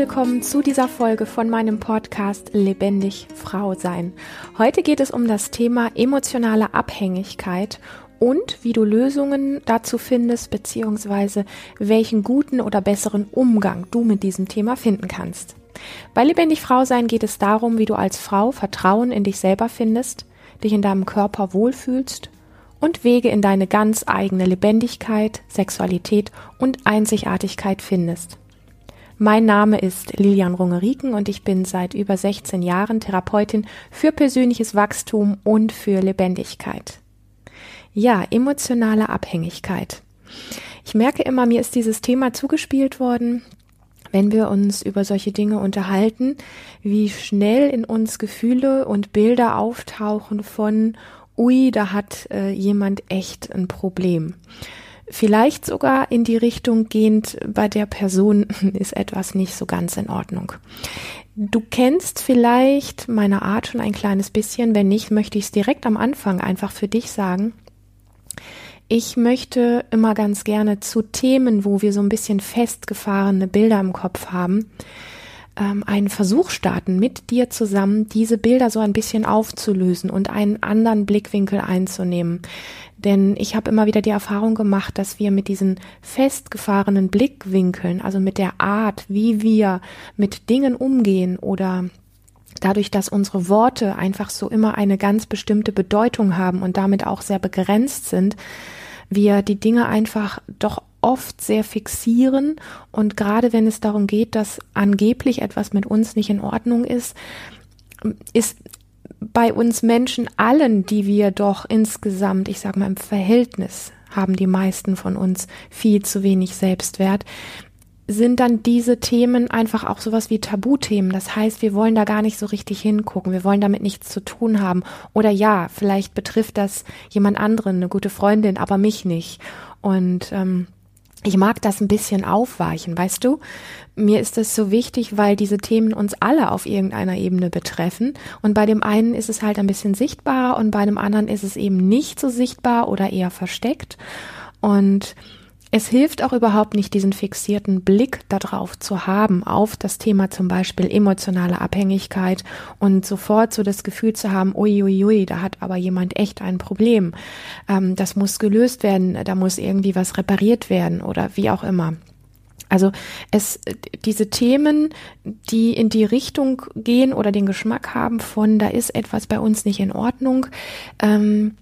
willkommen zu dieser Folge von meinem Podcast Lebendig Frau sein. Heute geht es um das Thema emotionale Abhängigkeit und wie du Lösungen dazu findest, beziehungsweise welchen guten oder besseren Umgang du mit diesem Thema finden kannst. Bei Lebendig Frau sein geht es darum, wie du als Frau Vertrauen in dich selber findest, dich in deinem Körper wohlfühlst und Wege in deine ganz eigene Lebendigkeit, Sexualität und Einzigartigkeit findest. Mein Name ist Lilian Rungeriken und ich bin seit über 16 Jahren Therapeutin für persönliches Wachstum und für Lebendigkeit. Ja, emotionale Abhängigkeit. Ich merke immer, mir ist dieses Thema zugespielt worden, wenn wir uns über solche Dinge unterhalten, wie schnell in uns Gefühle und Bilder auftauchen von, ui, da hat äh, jemand echt ein Problem. Vielleicht sogar in die Richtung gehend, bei der Person ist etwas nicht so ganz in Ordnung. Du kennst vielleicht meine Art schon ein kleines bisschen. Wenn nicht, möchte ich es direkt am Anfang einfach für dich sagen. Ich möchte immer ganz gerne zu Themen, wo wir so ein bisschen festgefahrene Bilder im Kopf haben, ähm, einen Versuch starten, mit dir zusammen diese Bilder so ein bisschen aufzulösen und einen anderen Blickwinkel einzunehmen. Denn ich habe immer wieder die Erfahrung gemacht, dass wir mit diesen festgefahrenen Blickwinkeln, also mit der Art, wie wir mit Dingen umgehen oder dadurch, dass unsere Worte einfach so immer eine ganz bestimmte Bedeutung haben und damit auch sehr begrenzt sind, wir die Dinge einfach doch oft sehr fixieren und gerade wenn es darum geht, dass angeblich etwas mit uns nicht in Ordnung ist, ist bei uns Menschen allen, die wir doch insgesamt, ich sage mal im Verhältnis, haben die meisten von uns viel zu wenig Selbstwert, sind dann diese Themen einfach auch sowas wie Tabuthemen. Das heißt, wir wollen da gar nicht so richtig hingucken. Wir wollen damit nichts zu tun haben. Oder ja, vielleicht betrifft das jemand anderen, eine gute Freundin, aber mich nicht. Und ähm, ich mag das ein bisschen aufweichen, weißt du? Mir ist das so wichtig, weil diese Themen uns alle auf irgendeiner Ebene betreffen. Und bei dem einen ist es halt ein bisschen sichtbarer und bei dem anderen ist es eben nicht so sichtbar oder eher versteckt. Und es hilft auch überhaupt nicht, diesen fixierten Blick darauf zu haben, auf das Thema zum Beispiel emotionale Abhängigkeit und sofort so das Gefühl zu haben, uiuiui, da hat aber jemand echt ein Problem. Ähm, das muss gelöst werden, da muss irgendwie was repariert werden oder wie auch immer. Also es, diese Themen, die in die Richtung gehen oder den Geschmack haben von, da ist etwas bei uns nicht in Ordnung, ähm,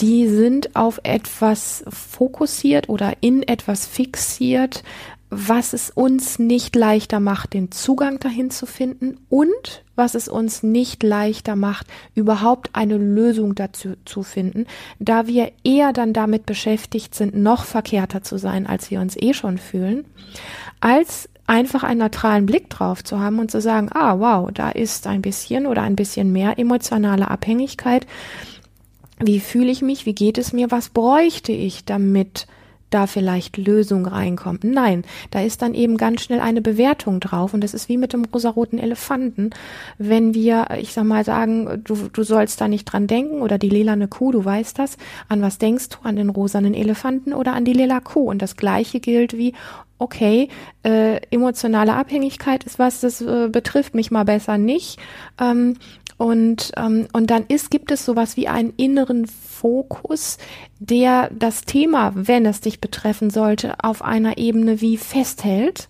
die sind auf etwas fokussiert oder in etwas fixiert, was es uns nicht leichter macht, den Zugang dahin zu finden und was es uns nicht leichter macht, überhaupt eine Lösung dazu zu finden, da wir eher dann damit beschäftigt sind, noch verkehrter zu sein, als wir uns eh schon fühlen, als einfach einen neutralen Blick drauf zu haben und zu sagen, ah, wow, da ist ein bisschen oder ein bisschen mehr emotionale Abhängigkeit wie fühle ich mich, wie geht es mir, was bräuchte ich, damit da vielleicht Lösung reinkommt. Nein, da ist dann eben ganz schnell eine Bewertung drauf und das ist wie mit dem rosaroten Elefanten. Wenn wir, ich sag mal, sagen, du, du sollst da nicht dran denken oder die lilane Kuh, du weißt das, an was denkst du, an den rosanen Elefanten oder an die lila Kuh und das gleiche gilt wie, okay, äh, emotionale Abhängigkeit ist was, das äh, betrifft mich mal besser nicht. Ähm, und, ähm, und dann ist, gibt es sowas wie einen inneren Fokus, der das Thema, wenn es dich betreffen sollte, auf einer Ebene wie festhält,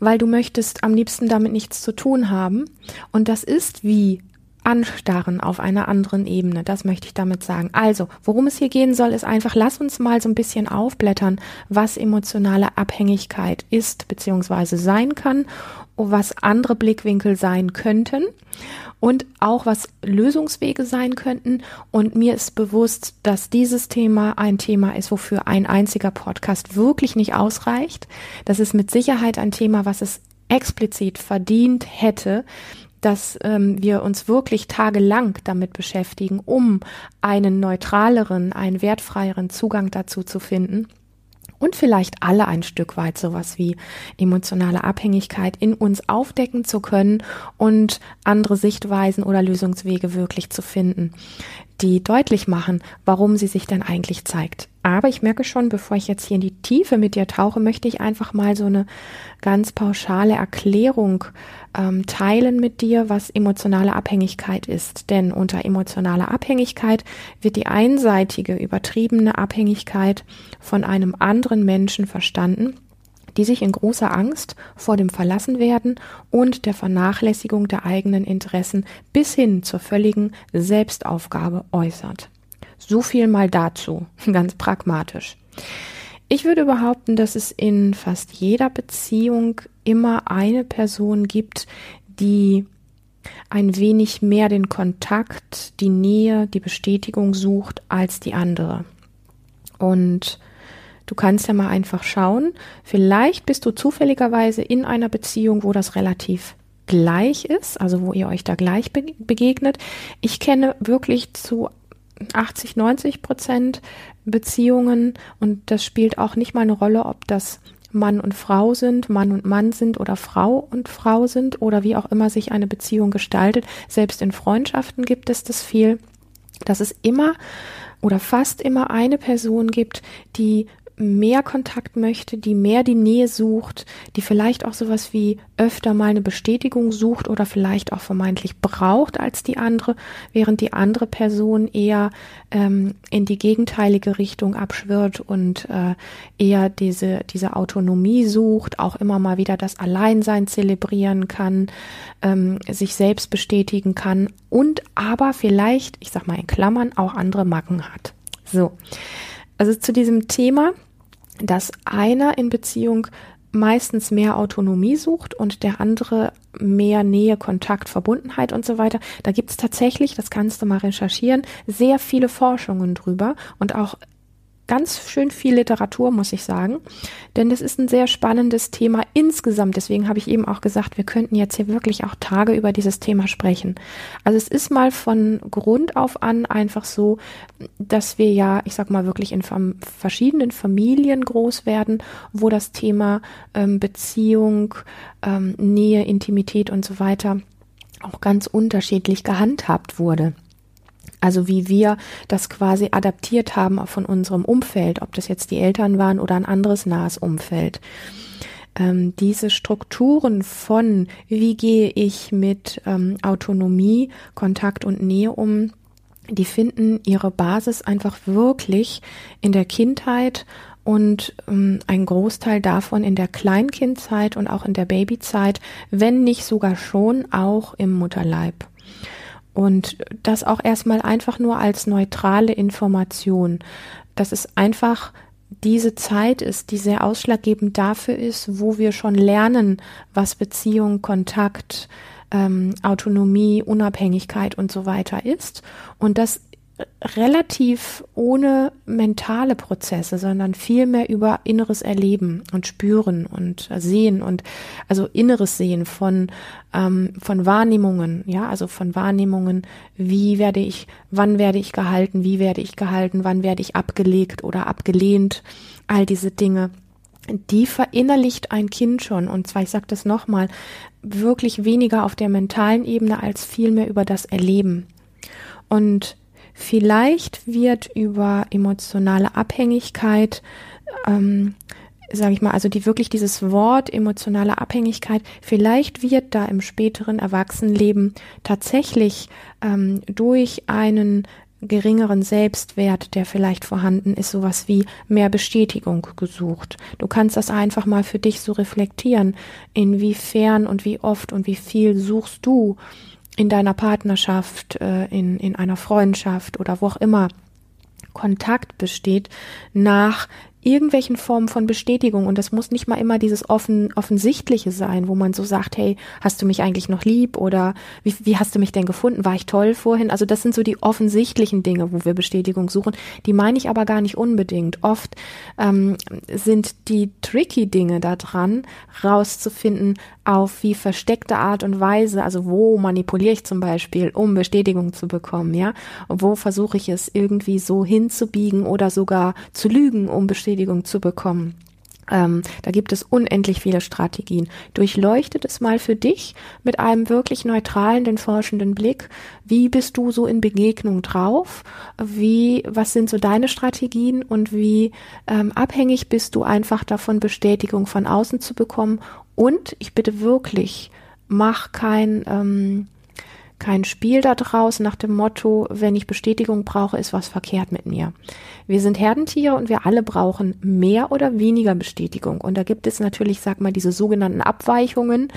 weil du möchtest am liebsten damit nichts zu tun haben. Und das ist wie anstarren auf einer anderen Ebene. Das möchte ich damit sagen. Also, worum es hier gehen soll, ist einfach, lass uns mal so ein bisschen aufblättern, was emotionale Abhängigkeit ist bzw. sein kann, was andere Blickwinkel sein könnten und auch was Lösungswege sein könnten. Und mir ist bewusst, dass dieses Thema ein Thema ist, wofür ein einziger Podcast wirklich nicht ausreicht. Das ist mit Sicherheit ein Thema, was es explizit verdient hätte, dass ähm, wir uns wirklich tagelang damit beschäftigen, um einen neutraleren, einen wertfreieren Zugang dazu zu finden und vielleicht alle ein Stück weit sowas wie emotionale Abhängigkeit in uns aufdecken zu können und andere Sichtweisen oder Lösungswege wirklich zu finden. die deutlich machen, warum sie sich denn eigentlich zeigt. Aber ich merke schon, bevor ich jetzt hier in die Tiefe mit dir tauche, möchte ich einfach mal so eine ganz pauschale Erklärung ähm, teilen mit dir, was emotionale Abhängigkeit ist. Denn unter emotionaler Abhängigkeit wird die einseitige, übertriebene Abhängigkeit von einem anderen Menschen verstanden die sich in großer Angst vor dem Verlassenwerden und der Vernachlässigung der eigenen Interessen bis hin zur völligen Selbstaufgabe äußert. So viel mal dazu, ganz pragmatisch. Ich würde behaupten, dass es in fast jeder Beziehung immer eine Person gibt, die ein wenig mehr den Kontakt, die Nähe, die Bestätigung sucht als die andere. Und Du kannst ja mal einfach schauen. Vielleicht bist du zufälligerweise in einer Beziehung, wo das relativ gleich ist, also wo ihr euch da gleich be begegnet. Ich kenne wirklich zu 80, 90 Prozent Beziehungen und das spielt auch nicht mal eine Rolle, ob das Mann und Frau sind, Mann und Mann sind oder Frau und Frau sind oder wie auch immer sich eine Beziehung gestaltet. Selbst in Freundschaften gibt es das viel, dass es immer oder fast immer eine Person gibt, die mehr Kontakt möchte, die mehr die Nähe sucht, die vielleicht auch sowas wie öfter mal eine Bestätigung sucht oder vielleicht auch vermeintlich braucht als die andere, während die andere Person eher ähm, in die gegenteilige Richtung abschwirrt und äh, eher diese, diese Autonomie sucht, auch immer mal wieder das Alleinsein zelebrieren kann, ähm, sich selbst bestätigen kann und aber vielleicht, ich sag mal in Klammern, auch andere Macken hat. So. Also zu diesem Thema dass einer in Beziehung meistens mehr Autonomie sucht und der andere mehr Nähe, Kontakt, Verbundenheit und so weiter. Da gibt es tatsächlich, das kannst du mal recherchieren, sehr viele Forschungen drüber und auch ganz schön viel Literatur, muss ich sagen. Denn das ist ein sehr spannendes Thema insgesamt. Deswegen habe ich eben auch gesagt, wir könnten jetzt hier wirklich auch Tage über dieses Thema sprechen. Also es ist mal von Grund auf an einfach so, dass wir ja, ich sag mal, wirklich in verschiedenen Familien groß werden, wo das Thema ähm, Beziehung, ähm, Nähe, Intimität und so weiter auch ganz unterschiedlich gehandhabt wurde. Also wie wir das quasi adaptiert haben von unserem Umfeld, ob das jetzt die Eltern waren oder ein anderes nahes Umfeld. Ähm, diese Strukturen von, wie gehe ich mit ähm, Autonomie, Kontakt und Nähe um, die finden ihre Basis einfach wirklich in der Kindheit und ähm, ein Großteil davon in der Kleinkindzeit und auch in der Babyzeit, wenn nicht sogar schon auch im Mutterleib. Und das auch erstmal einfach nur als neutrale Information, dass es einfach diese Zeit ist, die sehr ausschlaggebend dafür ist, wo wir schon lernen, was Beziehung, Kontakt, ähm, Autonomie, Unabhängigkeit und so weiter ist. Und das relativ ohne mentale Prozesse, sondern viel mehr über inneres Erleben und Spüren und Sehen und also inneres Sehen von ähm, von Wahrnehmungen, ja, also von Wahrnehmungen, wie werde ich, wann werde ich gehalten, wie werde ich gehalten, wann werde ich abgelegt oder abgelehnt, all diese Dinge die verinnerlicht ein Kind schon. Und zwar, ich sage das nochmal, wirklich weniger auf der mentalen Ebene als vielmehr über das Erleben. Und Vielleicht wird über emotionale Abhängigkeit, ähm, sage ich mal, also die wirklich dieses Wort emotionale Abhängigkeit, vielleicht wird da im späteren Erwachsenenleben tatsächlich ähm, durch einen geringeren Selbstwert, der vielleicht vorhanden ist, sowas wie mehr Bestätigung gesucht. Du kannst das einfach mal für dich so reflektieren, inwiefern und wie oft und wie viel suchst du in deiner Partnerschaft, äh, in, in einer Freundschaft oder wo auch immer Kontakt besteht, nach irgendwelchen Formen von Bestätigung und das muss nicht mal immer dieses offen, offensichtliche sein, wo man so sagt, hey, hast du mich eigentlich noch lieb oder wie, wie hast du mich denn gefunden? War ich toll vorhin? Also das sind so die offensichtlichen Dinge, wo wir Bestätigung suchen. Die meine ich aber gar nicht unbedingt. Oft ähm, sind die tricky Dinge da dran, rauszufinden, auf wie versteckte Art und Weise, also wo manipuliere ich zum Beispiel, um Bestätigung zu bekommen, ja? Wo versuche ich es irgendwie so hinzubiegen oder sogar zu lügen, um Bestätigung zu bekommen. Ähm, da gibt es unendlich viele Strategien. Durchleuchtet es mal für dich mit einem wirklich neutralen, den forschenden Blick. Wie bist du so in Begegnung drauf? Wie, was sind so deine Strategien und wie ähm, abhängig bist du einfach davon, Bestätigung von außen zu bekommen? Und ich bitte wirklich, mach kein ähm, kein Spiel daraus nach dem Motto, wenn ich Bestätigung brauche, ist was verkehrt mit mir. Wir sind Herdentiere und wir alle brauchen mehr oder weniger Bestätigung. Und da gibt es natürlich, sag mal, diese sogenannten Abweichungen,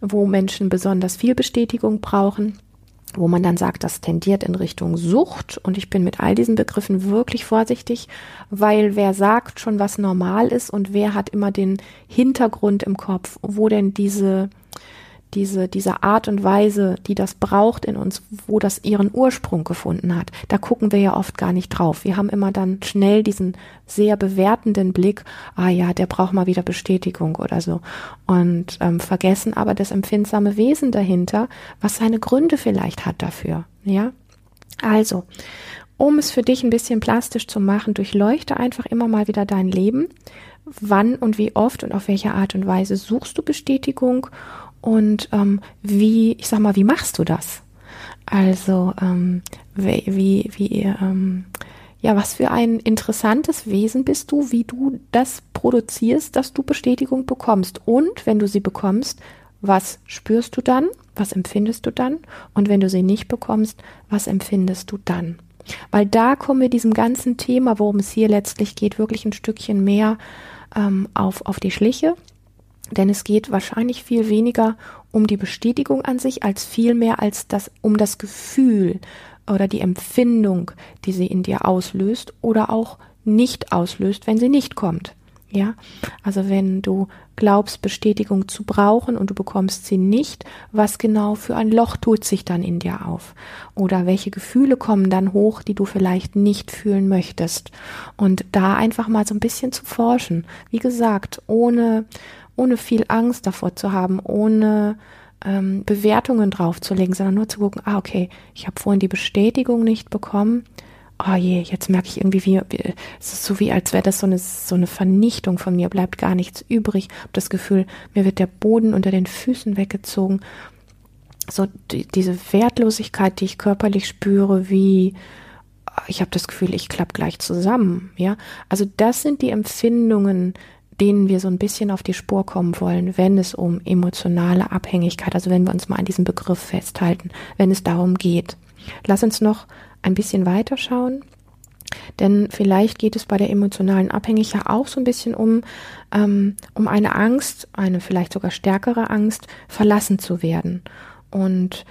wo Menschen besonders viel Bestätigung brauchen wo man dann sagt, das tendiert in Richtung Sucht. Und ich bin mit all diesen Begriffen wirklich vorsichtig, weil wer sagt schon, was normal ist und wer hat immer den Hintergrund im Kopf, wo denn diese diese, diese Art und Weise, die das braucht in uns, wo das ihren Ursprung gefunden hat, da gucken wir ja oft gar nicht drauf. Wir haben immer dann schnell diesen sehr bewertenden Blick, ah ja, der braucht mal wieder Bestätigung oder so. Und ähm, vergessen aber das empfindsame Wesen dahinter, was seine Gründe vielleicht hat dafür. Ja. Also, um es für dich ein bisschen plastisch zu machen, durchleuchte einfach immer mal wieder dein Leben. Wann und wie oft und auf welche Art und Weise suchst du Bestätigung und ähm, wie, ich sag mal, wie machst du das? Also ähm, wie, wie, wie ähm, ja, was für ein interessantes Wesen bist du, wie du das produzierst, dass du Bestätigung bekommst. Und wenn du sie bekommst, was spürst du dann? Was empfindest du dann? Und wenn du sie nicht bekommst, was empfindest du dann? Weil da kommen wir diesem ganzen Thema, worum es hier letztlich geht, wirklich ein Stückchen mehr ähm, auf, auf die Schliche. Denn es geht wahrscheinlich viel weniger um die Bestätigung an sich, als viel mehr als das, um das Gefühl oder die Empfindung, die sie in dir auslöst oder auch nicht auslöst, wenn sie nicht kommt. Ja, also wenn du glaubst, Bestätigung zu brauchen und du bekommst sie nicht, was genau für ein Loch tut sich dann in dir auf? Oder welche Gefühle kommen dann hoch, die du vielleicht nicht fühlen möchtest? Und da einfach mal so ein bisschen zu forschen. Wie gesagt, ohne, ohne viel Angst davor zu haben, ohne ähm, Bewertungen draufzulegen, sondern nur zu gucken, ah, okay, ich habe vorhin die Bestätigung nicht bekommen. Oh je, jetzt merke ich irgendwie, wie, wie es ist so wie, als wäre das so eine, so eine Vernichtung von mir, bleibt gar nichts übrig. Hab das Gefühl, mir wird der Boden unter den Füßen weggezogen. So die, diese Wertlosigkeit, die ich körperlich spüre, wie ich habe das Gefühl, ich klapp gleich zusammen, ja. Also das sind die Empfindungen, denen wir so ein bisschen auf die Spur kommen wollen, wenn es um emotionale Abhängigkeit, also wenn wir uns mal an diesem Begriff festhalten, wenn es darum geht. Lass uns noch ein bisschen weiter schauen. Denn vielleicht geht es bei der emotionalen Abhängigkeit auch so ein bisschen um, ähm, um eine Angst, eine vielleicht sogar stärkere Angst, verlassen zu werden. Und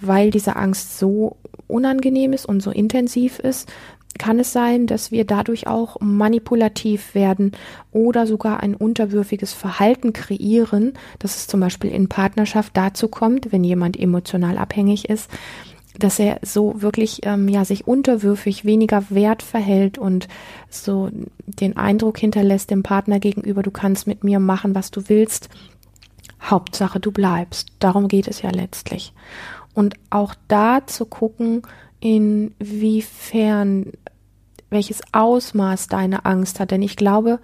weil diese Angst so unangenehm ist und so intensiv ist, kann es sein, dass wir dadurch auch manipulativ werden oder sogar ein unterwürfiges Verhalten kreieren, dass es zum Beispiel in Partnerschaft dazu kommt, wenn jemand emotional abhängig ist, dass er so wirklich ähm, ja sich unterwürfig weniger wert verhält und so den Eindruck hinterlässt dem Partner gegenüber, du kannst mit mir machen, was du willst. Hauptsache, du bleibst. Darum geht es ja letztlich. Und auch da zu gucken, inwiefern, welches Ausmaß deine Angst hat. Denn ich glaube,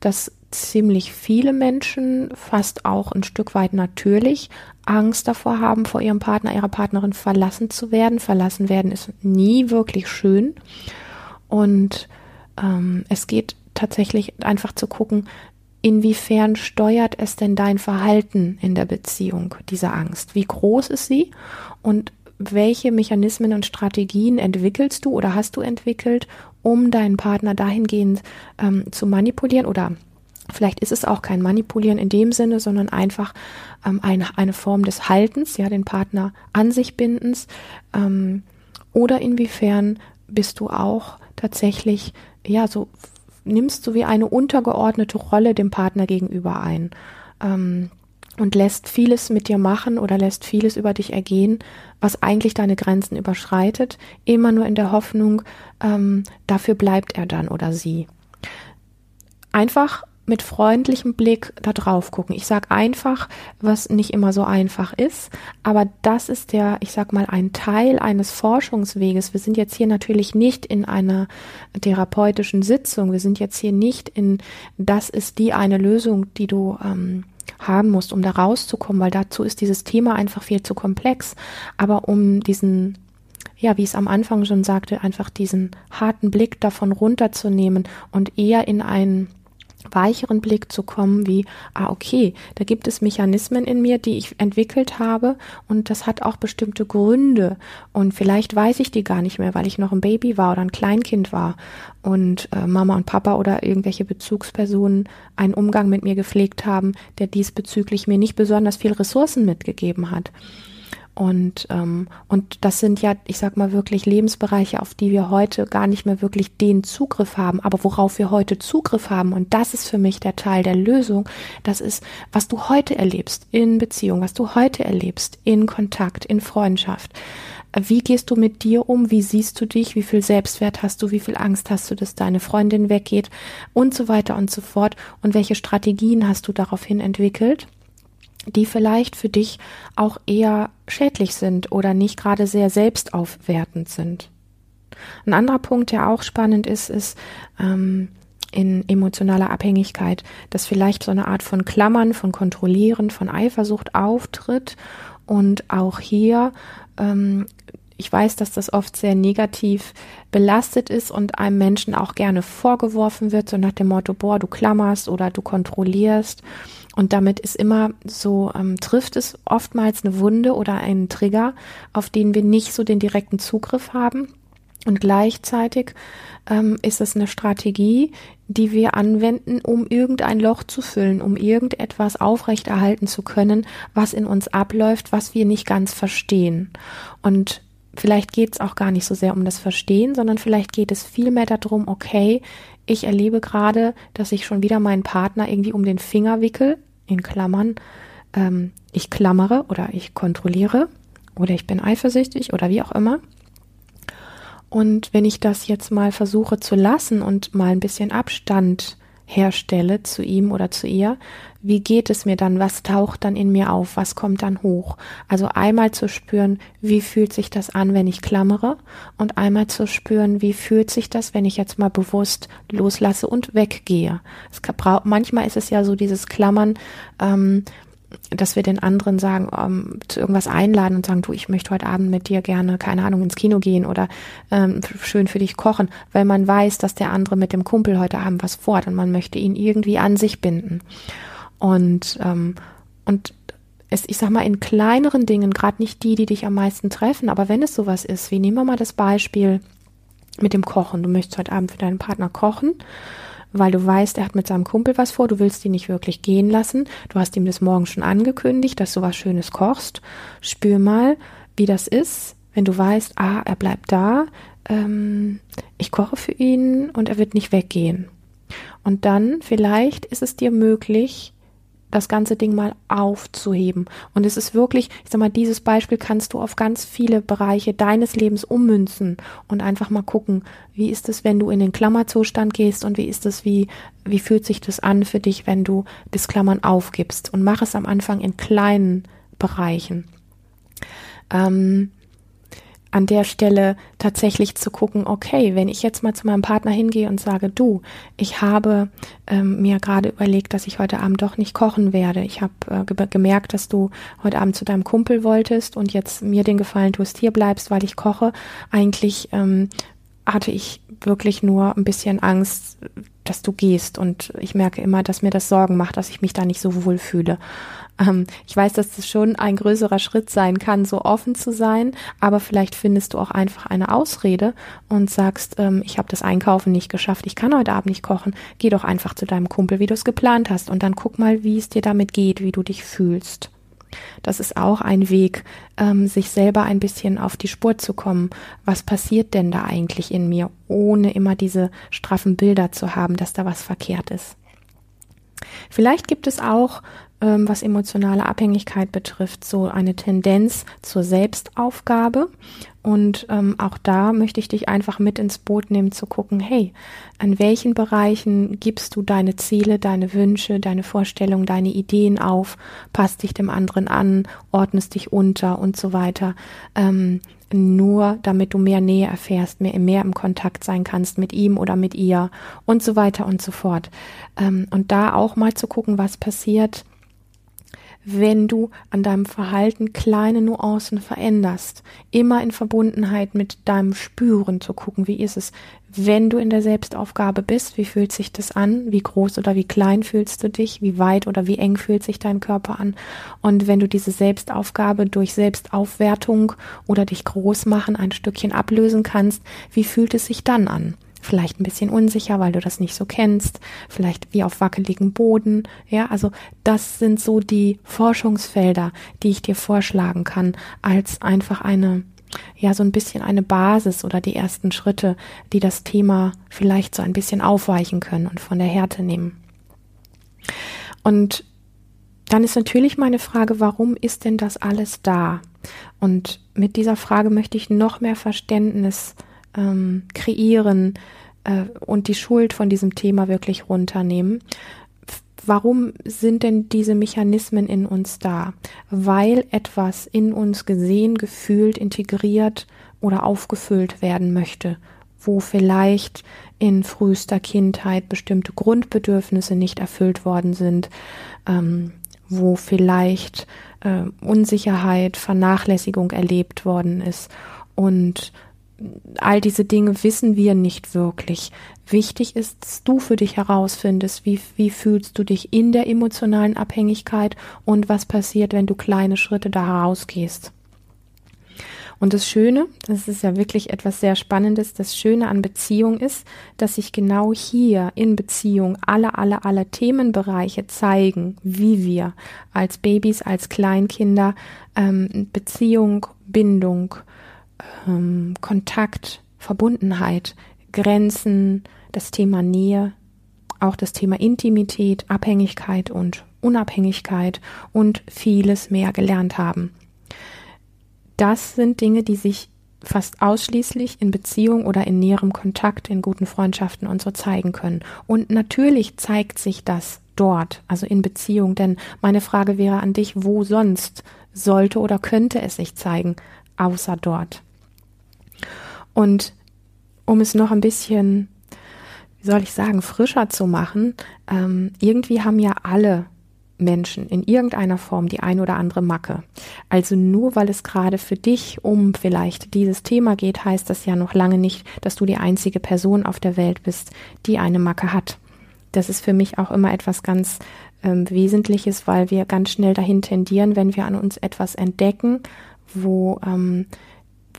dass ziemlich viele Menschen, fast auch ein Stück weit natürlich, Angst davor haben, vor ihrem Partner, ihrer Partnerin verlassen zu werden. Verlassen werden ist nie wirklich schön. Und ähm, es geht tatsächlich einfach zu gucken, inwiefern steuert es denn dein Verhalten in der Beziehung, diese Angst? Wie groß ist sie? Und welche Mechanismen und Strategien entwickelst du oder hast du entwickelt, um deinen Partner dahingehend ähm, zu manipulieren oder Vielleicht ist es auch kein Manipulieren in dem Sinne, sondern einfach ähm, eine, eine Form des Haltens, ja, den Partner an sich bindens. Ähm, oder inwiefern bist du auch tatsächlich, ja, so nimmst du wie eine untergeordnete Rolle dem Partner gegenüber ein. Ähm, und lässt vieles mit dir machen oder lässt vieles über dich ergehen, was eigentlich deine Grenzen überschreitet, immer nur in der Hoffnung, ähm, dafür bleibt er dann oder sie. Einfach mit freundlichem Blick da drauf gucken. Ich sag einfach, was nicht immer so einfach ist, aber das ist der, ich sag mal, ein Teil eines Forschungsweges. Wir sind jetzt hier natürlich nicht in einer therapeutischen Sitzung. Wir sind jetzt hier nicht in, das ist die eine Lösung, die du ähm, haben musst, um da rauszukommen, weil dazu ist dieses Thema einfach viel zu komplex. Aber um diesen ja, wie ich es am Anfang schon sagte, einfach diesen harten Blick davon runterzunehmen und eher in einen weicheren Blick zu kommen, wie, ah, okay, da gibt es Mechanismen in mir, die ich entwickelt habe und das hat auch bestimmte Gründe und vielleicht weiß ich die gar nicht mehr, weil ich noch ein Baby war oder ein Kleinkind war und äh, Mama und Papa oder irgendwelche Bezugspersonen einen Umgang mit mir gepflegt haben, der diesbezüglich mir nicht besonders viel Ressourcen mitgegeben hat. Und, ähm, und das sind ja, ich sag mal, wirklich Lebensbereiche, auf die wir heute gar nicht mehr wirklich den Zugriff haben, aber worauf wir heute Zugriff haben. Und das ist für mich der Teil der Lösung. Das ist, was du heute erlebst in Beziehung, was du heute erlebst in Kontakt, in Freundschaft. Wie gehst du mit dir um? Wie siehst du dich? Wie viel Selbstwert hast du? Wie viel Angst hast du, dass deine Freundin weggeht? Und so weiter und so fort. Und welche Strategien hast du daraufhin entwickelt? Die vielleicht für dich auch eher schädlich sind oder nicht gerade sehr selbstaufwertend sind. Ein anderer Punkt, der auch spannend ist, ist ähm, in emotionaler Abhängigkeit, dass vielleicht so eine Art von Klammern, von Kontrollieren, von Eifersucht auftritt und auch hier ähm, ich weiß, dass das oft sehr negativ belastet ist und einem Menschen auch gerne vorgeworfen wird, so nach dem Motto, boah, du klammerst oder du kontrollierst. Und damit ist immer so, ähm, trifft es oftmals eine Wunde oder einen Trigger, auf den wir nicht so den direkten Zugriff haben. Und gleichzeitig ähm, ist es eine Strategie, die wir anwenden, um irgendein Loch zu füllen, um irgendetwas aufrechterhalten zu können, was in uns abläuft, was wir nicht ganz verstehen. Und vielleicht geht es auch gar nicht so sehr um das Verstehen, sondern vielleicht geht es vielmehr darum, okay, ich erlebe gerade, dass ich schon wieder meinen Partner irgendwie um den Finger wickel in Klammern, ähm, ich klammere oder ich kontrolliere oder ich bin eifersüchtig oder wie auch immer. Und wenn ich das jetzt mal versuche zu lassen und mal ein bisschen Abstand herstelle zu ihm oder zu ihr, wie geht es mir dann? Was taucht dann in mir auf? Was kommt dann hoch? Also einmal zu spüren, wie fühlt sich das an, wenn ich klammere? Und einmal zu spüren, wie fühlt sich das, wenn ich jetzt mal bewusst loslasse und weggehe? Kann, manchmal ist es ja so dieses Klammern, ähm, dass wir den anderen sagen, um, ähm, zu irgendwas einladen und sagen, du, ich möchte heute Abend mit dir gerne, keine Ahnung, ins Kino gehen oder ähm, schön für dich kochen, weil man weiß, dass der andere mit dem Kumpel heute Abend was fort und man möchte ihn irgendwie an sich binden. Und, ähm, und es, ich sag mal, in kleineren Dingen, gerade nicht die, die dich am meisten treffen, aber wenn es sowas ist, wie nehmen wir mal das Beispiel mit dem Kochen. Du möchtest heute Abend für deinen Partner kochen weil du weißt, er hat mit seinem Kumpel was vor, du willst ihn nicht wirklich gehen lassen. Du hast ihm das morgen schon angekündigt, dass du was Schönes kochst. Spür mal, wie das ist, wenn du weißt, ah, er bleibt da, ähm, ich koche für ihn und er wird nicht weggehen. Und dann vielleicht ist es dir möglich, das ganze Ding mal aufzuheben. Und es ist wirklich, ich sag mal, dieses Beispiel kannst du auf ganz viele Bereiche deines Lebens ummünzen und einfach mal gucken, wie ist es, wenn du in den Klammerzustand gehst und wie ist es, wie, wie fühlt sich das an für dich, wenn du das Klammern aufgibst und mach es am Anfang in kleinen Bereichen. Ähm, an der Stelle tatsächlich zu gucken, okay, wenn ich jetzt mal zu meinem Partner hingehe und sage, du, ich habe ähm, mir gerade überlegt, dass ich heute Abend doch nicht kochen werde. Ich habe äh, gemerkt, dass du heute Abend zu deinem Kumpel wolltest und jetzt mir den Gefallen tust, hier bleibst, weil ich koche. Eigentlich ähm, hatte ich wirklich nur ein bisschen Angst, dass du gehst. Und ich merke immer, dass mir das Sorgen macht, dass ich mich da nicht so wohl fühle. Ähm, ich weiß, dass das schon ein größerer Schritt sein kann, so offen zu sein, aber vielleicht findest du auch einfach eine Ausrede und sagst, ähm, ich habe das Einkaufen nicht geschafft, ich kann heute Abend nicht kochen. Geh doch einfach zu deinem Kumpel, wie du es geplant hast, und dann guck mal, wie es dir damit geht, wie du dich fühlst. Das ist auch ein Weg, ähm, sich selber ein bisschen auf die Spur zu kommen. Was passiert denn da eigentlich in mir, ohne immer diese straffen Bilder zu haben, dass da was verkehrt ist? Vielleicht gibt es auch ähm, was emotionale Abhängigkeit betrifft, so eine Tendenz zur Selbstaufgabe. Und ähm, auch da möchte ich dich einfach mit ins Boot nehmen, zu gucken, hey, an welchen Bereichen gibst du deine Ziele, deine Wünsche, deine Vorstellungen, deine Ideen auf, passt dich dem anderen an, ordnest dich unter und so weiter. Ähm, nur damit du mehr Nähe erfährst, mehr, mehr im Kontakt sein kannst mit ihm oder mit ihr und so weiter und so fort. Ähm, und da auch mal zu gucken, was passiert, wenn du an deinem Verhalten kleine Nuancen veränderst, immer in Verbundenheit mit deinem Spüren zu gucken, wie ist es, wenn du in der Selbstaufgabe bist, wie fühlt sich das an, wie groß oder wie klein fühlst du dich, wie weit oder wie eng fühlt sich dein Körper an? Und wenn du diese Selbstaufgabe durch Selbstaufwertung oder dich groß machen ein Stückchen ablösen kannst, wie fühlt es sich dann an? Vielleicht ein bisschen unsicher, weil du das nicht so kennst, vielleicht wie auf wackeligem Boden. Ja, also das sind so die Forschungsfelder, die ich dir vorschlagen kann, als einfach eine, ja, so ein bisschen eine Basis oder die ersten Schritte, die das Thema vielleicht so ein bisschen aufweichen können und von der Härte nehmen. Und dann ist natürlich meine Frage, warum ist denn das alles da? Und mit dieser Frage möchte ich noch mehr Verständnis ähm, kreieren äh, und die Schuld von diesem Thema wirklich runternehmen. Warum sind denn diese Mechanismen in uns da? Weil etwas in uns gesehen, gefühlt, integriert oder aufgefüllt werden möchte, wo vielleicht in frühester Kindheit bestimmte Grundbedürfnisse nicht erfüllt worden sind, ähm, wo vielleicht äh, Unsicherheit, Vernachlässigung erlebt worden ist und all diese Dinge wissen wir nicht wirklich. Wichtig ist, dass du für dich herausfindest, wie, wie fühlst du dich in der emotionalen Abhängigkeit und was passiert, wenn du kleine Schritte da herausgehst. Und das Schöne, das ist ja wirklich etwas sehr Spannendes, das Schöne an Beziehung ist, dass sich genau hier in Beziehung alle, alle, alle Themenbereiche zeigen, wie wir als Babys, als Kleinkinder ähm, Beziehung, Bindung, ähm, Kontakt, Verbundenheit, Grenzen, das Thema Nähe, auch das Thema Intimität, Abhängigkeit und Unabhängigkeit und vieles mehr gelernt haben. Das sind Dinge, die sich fast ausschließlich in Beziehung oder in näherem Kontakt, in guten Freundschaften und so zeigen können. Und natürlich zeigt sich das dort, also in Beziehung, denn meine Frage wäre an dich, wo sonst sollte oder könnte es sich zeigen, außer dort? Und um es noch ein bisschen, wie soll ich sagen, frischer zu machen, ähm, irgendwie haben ja alle Menschen in irgendeiner Form die ein oder andere Macke. Also nur weil es gerade für dich um vielleicht dieses Thema geht, heißt das ja noch lange nicht, dass du die einzige Person auf der Welt bist, die eine Macke hat. Das ist für mich auch immer etwas ganz ähm, Wesentliches, weil wir ganz schnell dahin tendieren, wenn wir an uns etwas entdecken, wo ähm,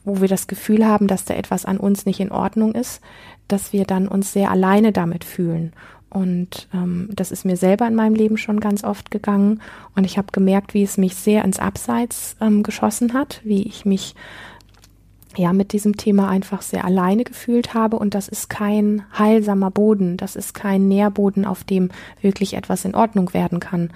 wo wir das Gefühl haben, dass da etwas an uns nicht in Ordnung ist, dass wir dann uns sehr alleine damit fühlen. Und ähm, das ist mir selber in meinem Leben schon ganz oft gegangen. Und ich habe gemerkt, wie es mich sehr ins Abseits ähm, geschossen hat, wie ich mich ja mit diesem Thema einfach sehr alleine gefühlt habe. Und das ist kein heilsamer Boden, das ist kein Nährboden, auf dem wirklich etwas in Ordnung werden kann.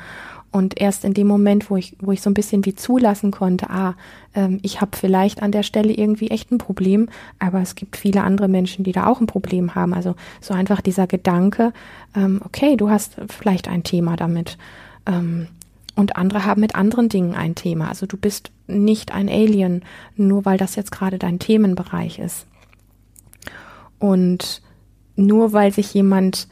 Und erst in dem Moment, wo ich, wo ich so ein bisschen wie zulassen konnte, ah, ähm, ich habe vielleicht an der Stelle irgendwie echt ein Problem, aber es gibt viele andere Menschen, die da auch ein Problem haben. Also so einfach dieser Gedanke, ähm, okay, du hast vielleicht ein Thema damit. Ähm, und andere haben mit anderen Dingen ein Thema. Also du bist nicht ein Alien, nur weil das jetzt gerade dein Themenbereich ist. Und nur weil sich jemand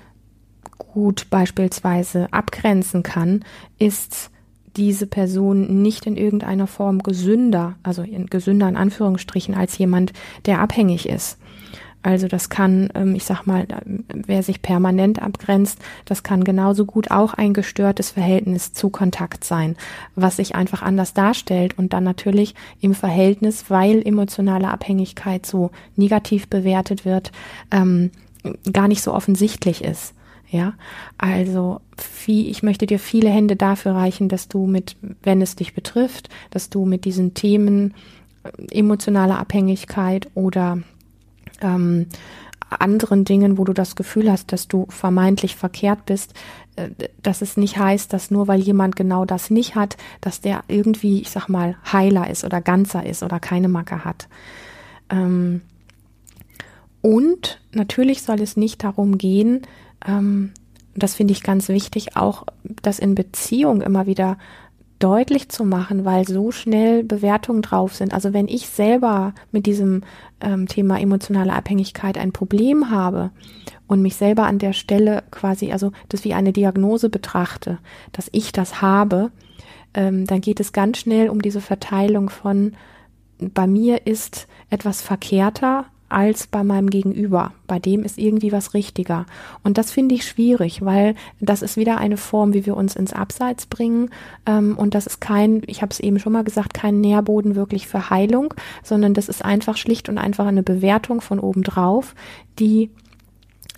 gut beispielsweise abgrenzen kann, ist diese Person nicht in irgendeiner Form gesünder, also in gesünder in Anführungsstrichen, als jemand, der abhängig ist. Also das kann, ähm, ich sag mal, wer sich permanent abgrenzt, das kann genauso gut auch ein gestörtes Verhältnis zu Kontakt sein, was sich einfach anders darstellt und dann natürlich im Verhältnis, weil emotionale Abhängigkeit so negativ bewertet wird, ähm, gar nicht so offensichtlich ist. Ja, also wie, ich möchte dir viele Hände dafür reichen, dass du mit, wenn es dich betrifft, dass du mit diesen Themen äh, emotionaler Abhängigkeit oder ähm, anderen Dingen, wo du das Gefühl hast, dass du vermeintlich verkehrt bist, äh, dass es nicht heißt, dass nur weil jemand genau das nicht hat, dass der irgendwie, ich sag mal, heiler ist oder ganzer ist oder keine Macke hat. Ähm, und natürlich soll es nicht darum gehen, ähm, das finde ich ganz wichtig, auch das in Beziehung immer wieder deutlich zu machen, weil so schnell Bewertungen drauf sind. Also wenn ich selber mit diesem ähm, Thema emotionale Abhängigkeit ein Problem habe und mich selber an der Stelle quasi, also das wie eine Diagnose betrachte, dass ich das habe, ähm, dann geht es ganz schnell um diese Verteilung von bei mir ist etwas verkehrter als bei meinem Gegenüber. Bei dem ist irgendwie was richtiger. Und das finde ich schwierig, weil das ist wieder eine Form, wie wir uns ins Abseits bringen. Ähm, und das ist kein, ich habe es eben schon mal gesagt, kein Nährboden wirklich für Heilung, sondern das ist einfach schlicht und einfach eine Bewertung von oben drauf, die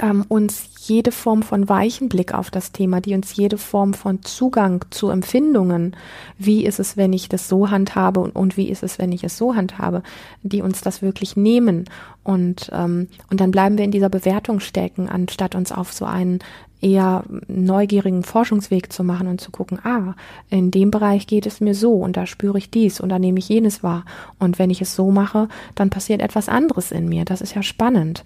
ähm, uns jede Form von weichen Blick auf das Thema, die uns jede Form von Zugang zu Empfindungen, wie ist es, wenn ich das so handhabe und, und wie ist es, wenn ich es so handhabe, die uns das wirklich nehmen und ähm, und dann bleiben wir in dieser Bewertung stecken, anstatt uns auf so einen eher neugierigen Forschungsweg zu machen und zu gucken, ah, in dem Bereich geht es mir so und da spüre ich dies und da nehme ich jenes wahr. Und wenn ich es so mache, dann passiert etwas anderes in mir. Das ist ja spannend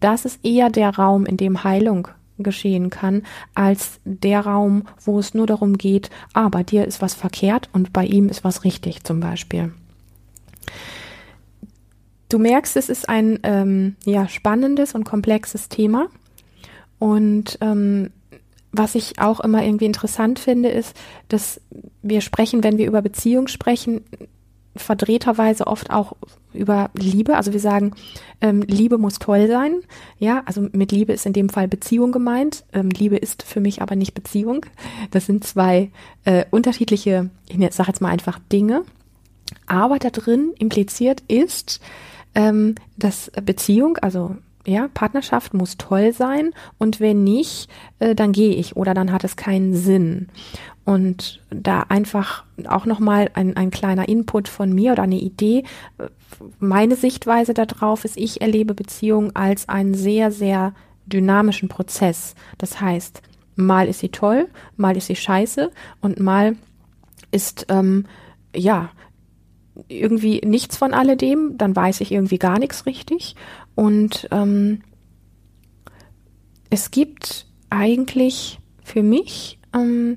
das ist eher der Raum, in dem Heilung geschehen kann, als der Raum, wo es nur darum geht, ah, bei dir ist was verkehrt und bei ihm ist was richtig zum Beispiel. Du merkst, es ist ein ähm, ja, spannendes und komplexes Thema. Und ähm, was ich auch immer irgendwie interessant finde, ist, dass wir sprechen, wenn wir über Beziehung sprechen, verdrehterweise oft auch über Liebe. Also wir sagen, ähm, Liebe muss toll sein. Ja, also mit Liebe ist in dem Fall Beziehung gemeint. Ähm, Liebe ist für mich aber nicht Beziehung. Das sind zwei äh, unterschiedliche, ich sage jetzt mal einfach Dinge. Aber da drin impliziert ist, ähm, dass Beziehung, also ja, Partnerschaft muss toll sein und wenn nicht, äh, dann gehe ich oder dann hat es keinen Sinn. Und da einfach auch nochmal ein, ein kleiner Input von mir oder eine Idee. Meine Sichtweise darauf ist, ich erlebe Beziehungen als einen sehr, sehr dynamischen Prozess. Das heißt, mal ist sie toll, mal ist sie scheiße und mal ist, ähm, ja, irgendwie nichts von alledem, dann weiß ich irgendwie gar nichts richtig. Und ähm, es gibt eigentlich für mich ähm,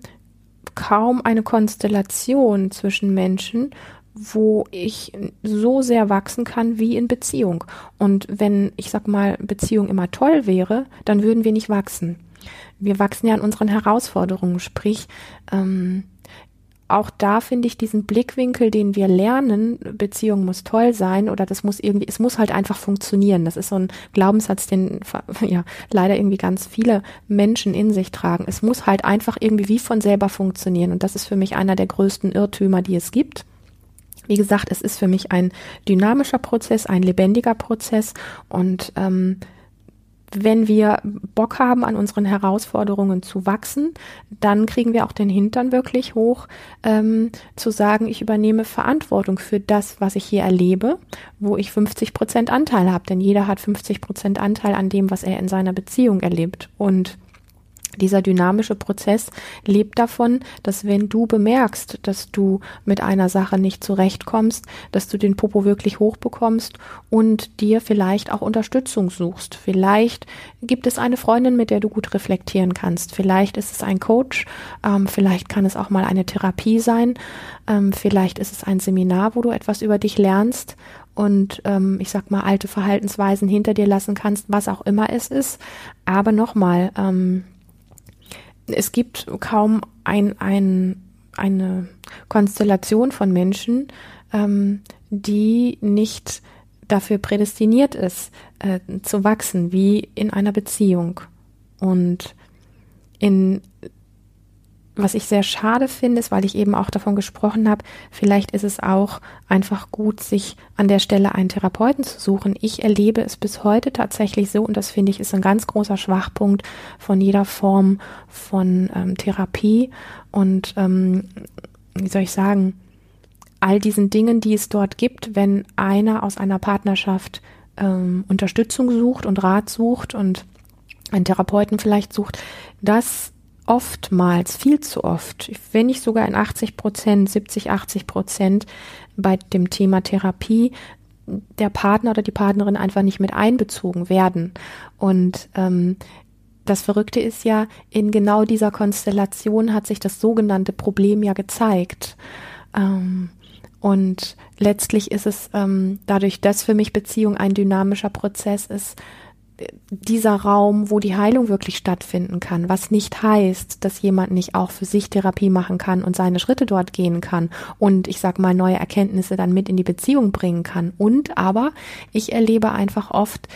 kaum eine Konstellation zwischen Menschen, wo ich so sehr wachsen kann wie in Beziehung. Und wenn, ich sag mal, Beziehung immer toll wäre, dann würden wir nicht wachsen. Wir wachsen ja an unseren Herausforderungen, sprich, ähm, auch da finde ich diesen Blickwinkel, den wir lernen, Beziehung muss toll sein oder das muss irgendwie, es muss halt einfach funktionieren. Das ist so ein Glaubenssatz, den ja leider irgendwie ganz viele Menschen in sich tragen. Es muss halt einfach irgendwie wie von selber funktionieren und das ist für mich einer der größten Irrtümer, die es gibt. Wie gesagt, es ist für mich ein dynamischer Prozess, ein lebendiger Prozess und ähm, wenn wir Bock haben, an unseren Herausforderungen zu wachsen, dann kriegen wir auch den Hintern wirklich hoch, ähm, zu sagen, ich übernehme Verantwortung für das, was ich hier erlebe, wo ich 50 Prozent Anteil habe. Denn jeder hat 50 Prozent Anteil an dem, was er in seiner Beziehung erlebt. Und dieser dynamische Prozess lebt davon, dass wenn du bemerkst, dass du mit einer Sache nicht zurechtkommst, dass du den Popo wirklich hochbekommst und dir vielleicht auch Unterstützung suchst. Vielleicht gibt es eine Freundin, mit der du gut reflektieren kannst. Vielleicht ist es ein Coach. Ähm, vielleicht kann es auch mal eine Therapie sein. Ähm, vielleicht ist es ein Seminar, wo du etwas über dich lernst und ähm, ich sag mal alte Verhaltensweisen hinter dir lassen kannst, was auch immer es ist. Aber nochmal, ähm, es gibt kaum ein, ein, eine Konstellation von Menschen, ähm, die nicht dafür prädestiniert ist, äh, zu wachsen, wie in einer Beziehung. Und in was ich sehr schade finde, ist, weil ich eben auch davon gesprochen habe, vielleicht ist es auch einfach gut, sich an der Stelle einen Therapeuten zu suchen. Ich erlebe es bis heute tatsächlich so, und das finde ich ist ein ganz großer Schwachpunkt von jeder Form von ähm, Therapie und ähm, wie soll ich sagen, all diesen Dingen, die es dort gibt, wenn einer aus einer Partnerschaft ähm, Unterstützung sucht und Rat sucht und einen Therapeuten vielleicht sucht, dass oftmals, viel zu oft, wenn nicht sogar in 80 Prozent, 70, 80 Prozent bei dem Thema Therapie der Partner oder die Partnerin einfach nicht mit einbezogen werden. Und ähm, das Verrückte ist ja, in genau dieser Konstellation hat sich das sogenannte Problem ja gezeigt. Ähm, und letztlich ist es ähm, dadurch, dass für mich Beziehung ein dynamischer Prozess ist, dieser Raum, wo die Heilung wirklich stattfinden kann, was nicht heißt, dass jemand nicht auch für sich Therapie machen kann und seine Schritte dort gehen kann und ich sag mal neue Erkenntnisse dann mit in die Beziehung bringen kann. Und aber ich erlebe einfach oft,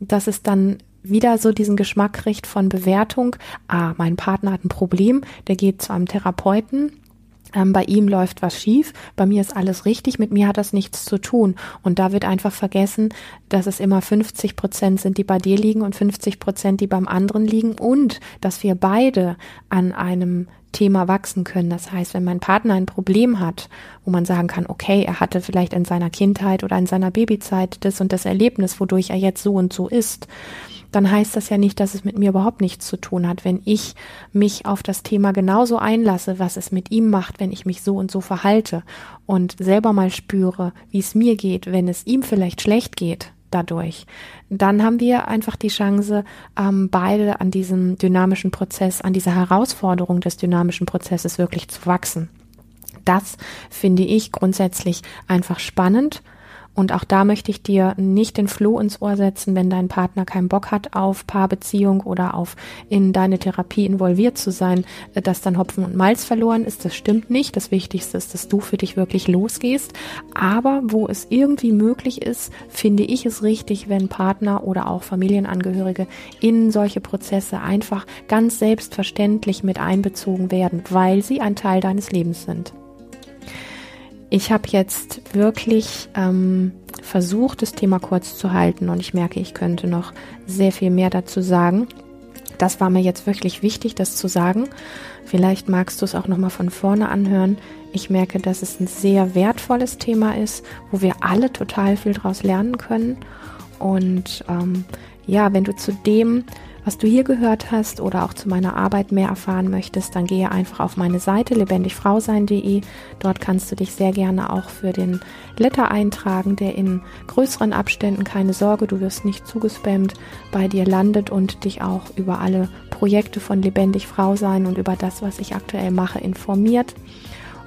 dass es dann wieder so diesen Geschmack kriegt von Bewertung. Ah, mein Partner hat ein Problem, der geht zu einem Therapeuten ähm, bei ihm läuft was schief, bei mir ist alles richtig, mit mir hat das nichts zu tun. Und da wird einfach vergessen, dass es immer 50 Prozent sind, die bei dir liegen und 50 Prozent, die beim anderen liegen und dass wir beide an einem Thema wachsen können. Das heißt, wenn mein Partner ein Problem hat, wo man sagen kann, okay, er hatte vielleicht in seiner Kindheit oder in seiner Babyzeit das und das Erlebnis, wodurch er jetzt so und so ist, dann heißt das ja nicht, dass es mit mir überhaupt nichts zu tun hat. Wenn ich mich auf das Thema genauso einlasse, was es mit ihm macht, wenn ich mich so und so verhalte und selber mal spüre, wie es mir geht, wenn es ihm vielleicht schlecht geht, dadurch, dann haben wir einfach die Chance, ähm, beide an diesem dynamischen Prozess, an dieser Herausforderung des dynamischen Prozesses wirklich zu wachsen. Das finde ich grundsätzlich einfach spannend und auch da möchte ich dir nicht den Floh ins Ohr setzen, wenn dein Partner keinen Bock hat auf Paarbeziehung oder auf in deine Therapie involviert zu sein, äh, dass dann Hopfen und Malz verloren ist. Das stimmt nicht. Das Wichtigste ist, dass du für dich wirklich losgehst. Aber wo es irgendwie möglich ist, finde ich es richtig, wenn Partner oder auch Familienangehörige in solche Prozesse einfach ganz selbstverständlich mit einbezogen werden, weil sie ein Teil deines Lebens sind. Ich habe jetzt wirklich ähm, versucht, das Thema kurz zu halten und ich merke, ich könnte noch sehr viel mehr dazu sagen. Das war mir jetzt wirklich wichtig, das zu sagen. Vielleicht magst du es auch noch mal von vorne anhören. Ich merke, dass es ein sehr wertvolles Thema ist, wo wir alle total viel daraus lernen können. Und ähm, ja, wenn du zu dem was du hier gehört hast oder auch zu meiner Arbeit mehr erfahren möchtest, dann gehe einfach auf meine Seite lebendigfrausein.de. Dort kannst du dich sehr gerne auch für den Letter eintragen, der in größeren Abständen, keine Sorge, du wirst nicht zugespammt, bei dir landet und dich auch über alle Projekte von Lebendig Frau sein und über das, was ich aktuell mache, informiert.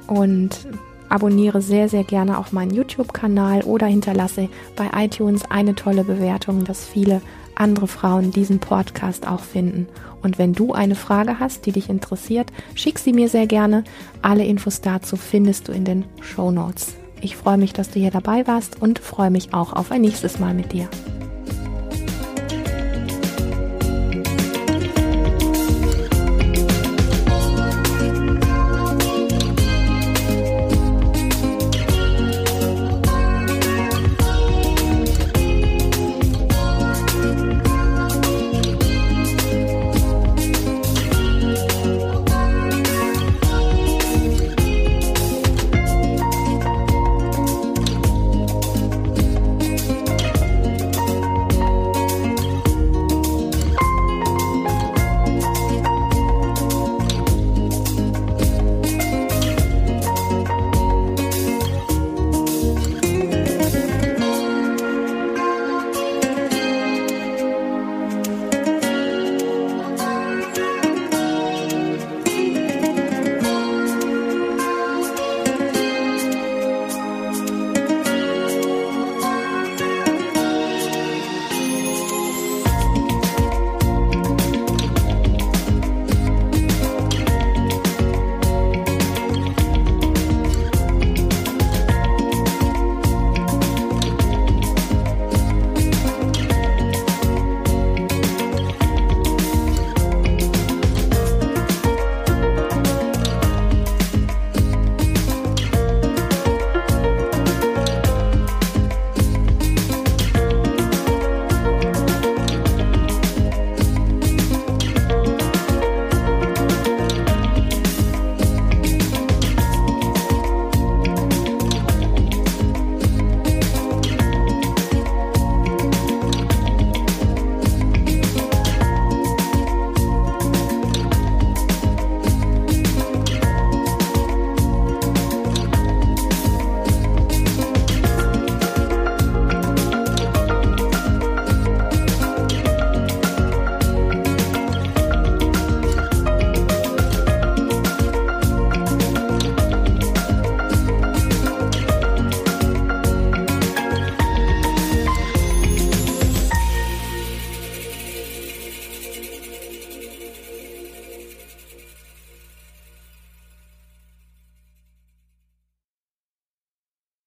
Und abonniere sehr, sehr gerne auch meinen YouTube-Kanal oder hinterlasse bei iTunes eine tolle Bewertung, dass viele andere Frauen diesen Podcast auch finden. Und wenn du eine Frage hast, die dich interessiert, schick sie mir sehr gerne. Alle Infos dazu findest du in den Show Notes. Ich freue mich, dass du hier dabei warst und freue mich auch auf ein nächstes Mal mit dir.